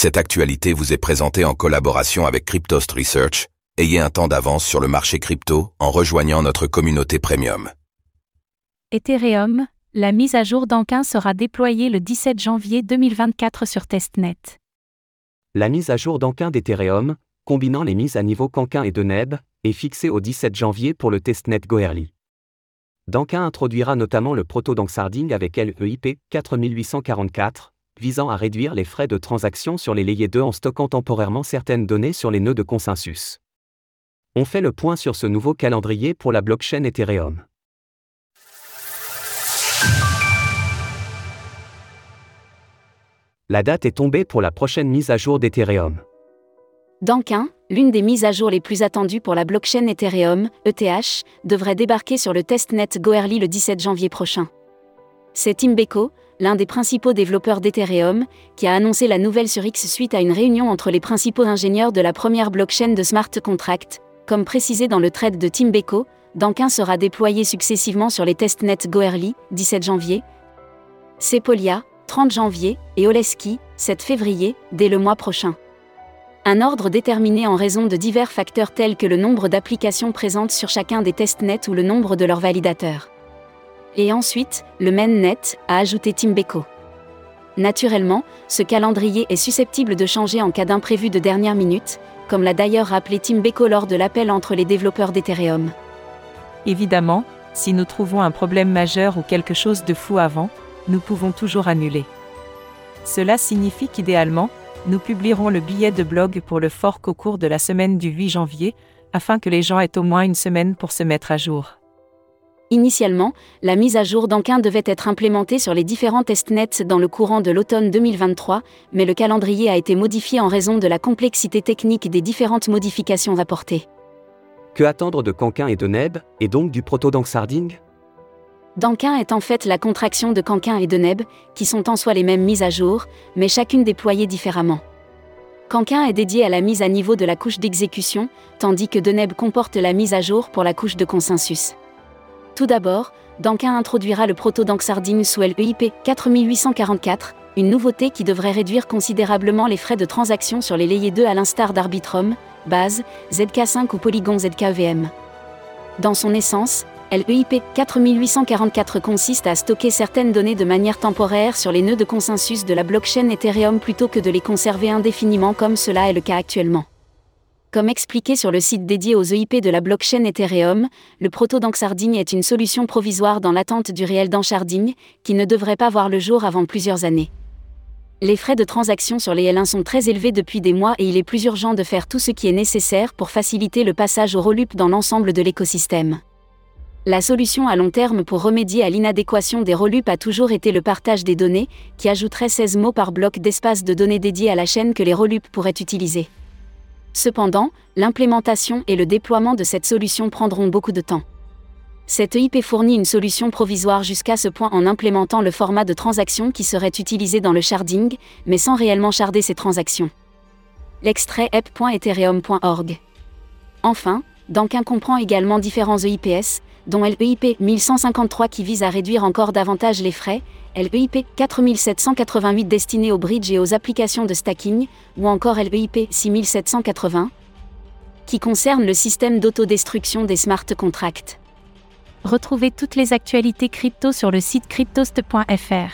Cette actualité vous est présentée en collaboration avec Cryptost Research. Ayez un temps d'avance sur le marché crypto en rejoignant notre communauté premium. Ethereum, la mise à jour d'Ankin sera déployée le 17 janvier 2024 sur testnet. La mise à jour d'Ankin d'Ethereum, combinant les mises à niveau Canquin et Deneb, est fixée au 17 janvier pour le testnet Goerli. Dankin introduira notamment le proto-Dansarding avec LEIP 4844, visant à réduire les frais de transaction sur les layers 2 en stockant temporairement certaines données sur les nœuds de consensus. On fait le point sur ce nouveau calendrier pour la blockchain Ethereum. La date est tombée pour la prochaine mise à jour d'Ethereum. Dankin, l'une des mises à jour les plus attendues pour la blockchain Ethereum, ETH, devrait débarquer sur le testnet Goerli le 17 janvier prochain. C'est Tim Beko, l'un des principaux développeurs d'Ethereum, qui a annoncé la nouvelle sur X suite à une réunion entre les principaux ingénieurs de la première blockchain de smart contract. Comme précisé dans le thread de Tim Beko, Dankin sera déployé successivement sur les testnets Goerli, 17 janvier, Sepolia, 30 janvier, et Oleski, 7 février, dès le mois prochain un ordre déterminé en raison de divers facteurs tels que le nombre d'applications présentes sur chacun des testnets ou le nombre de leurs validateurs. Et ensuite, le mainnet, a ajouté Timbeko. Naturellement, ce calendrier est susceptible de changer en cas d'imprévu de dernière minute, comme l'a d'ailleurs rappelé Timbeko lors de l'appel entre les développeurs d'Ethereum. Évidemment, si nous trouvons un problème majeur ou quelque chose de fou avant, nous pouvons toujours annuler. Cela signifie qu'idéalement, nous publierons le billet de blog pour le fork au cours de la semaine du 8 janvier, afin que les gens aient au moins une semaine pour se mettre à jour. Initialement, la mise à jour d'Ankin devait être implémentée sur les différents testnets dans le courant de l'automne 2023, mais le calendrier a été modifié en raison de la complexité technique des différentes modifications apportées. Que attendre de Canquin et de Neb, et donc du proto-Dansarding Dankin est en fait la contraction de Canquin et de Neb, qui sont en soi les mêmes mises à jour, mais chacune déployée différemment. Canquin est dédié à la mise à niveau de la couche d'exécution, tandis que Deneb comporte la mise à jour pour la couche de consensus. Tout d'abord, Dankin introduira le proto-Danksardine sous LEIP 4844, une nouveauté qui devrait réduire considérablement les frais de transaction sur les layers 2 à l'instar d'Arbitrum, Base, ZK5 ou Polygon ZKVM. Dans son essence, LEIP 4844 consiste à stocker certaines données de manière temporaire sur les nœuds de consensus de la blockchain Ethereum plutôt que de les conserver indéfiniment comme cela est le cas actuellement. Comme expliqué sur le site dédié aux EIP de la blockchain Ethereum, le proto-danksharding est une solution provisoire dans l'attente du réel danksharding, qui ne devrait pas voir le jour avant plusieurs années. Les frais de transaction sur les L1 sont très élevés depuis des mois et il est plus urgent de faire tout ce qui est nécessaire pour faciliter le passage au ROLUP dans l'ensemble de l'écosystème. La solution à long terme pour remédier à l'inadéquation des ROLUP a toujours été le partage des données, qui ajouterait 16 mots par bloc d'espace de données dédié à la chaîne que les ROLUP pourraient utiliser. Cependant, l'implémentation et le déploiement de cette solution prendront beaucoup de temps. Cette EIP fournit une solution provisoire jusqu'à ce point en implémentant le format de transaction qui serait utilisé dans le sharding, mais sans réellement sharder ces transactions. L'extrait ep.ethereum.org. Enfin, Dankin comprend également différents EIPS, dont LEIP 1153 qui vise à réduire encore davantage les frais, LEIP 4788 destiné aux bridges et aux applications de stacking, ou encore LEIP 6780 qui concerne le système d'autodestruction des smart contracts. Retrouvez toutes les actualités crypto sur le site cryptost.fr.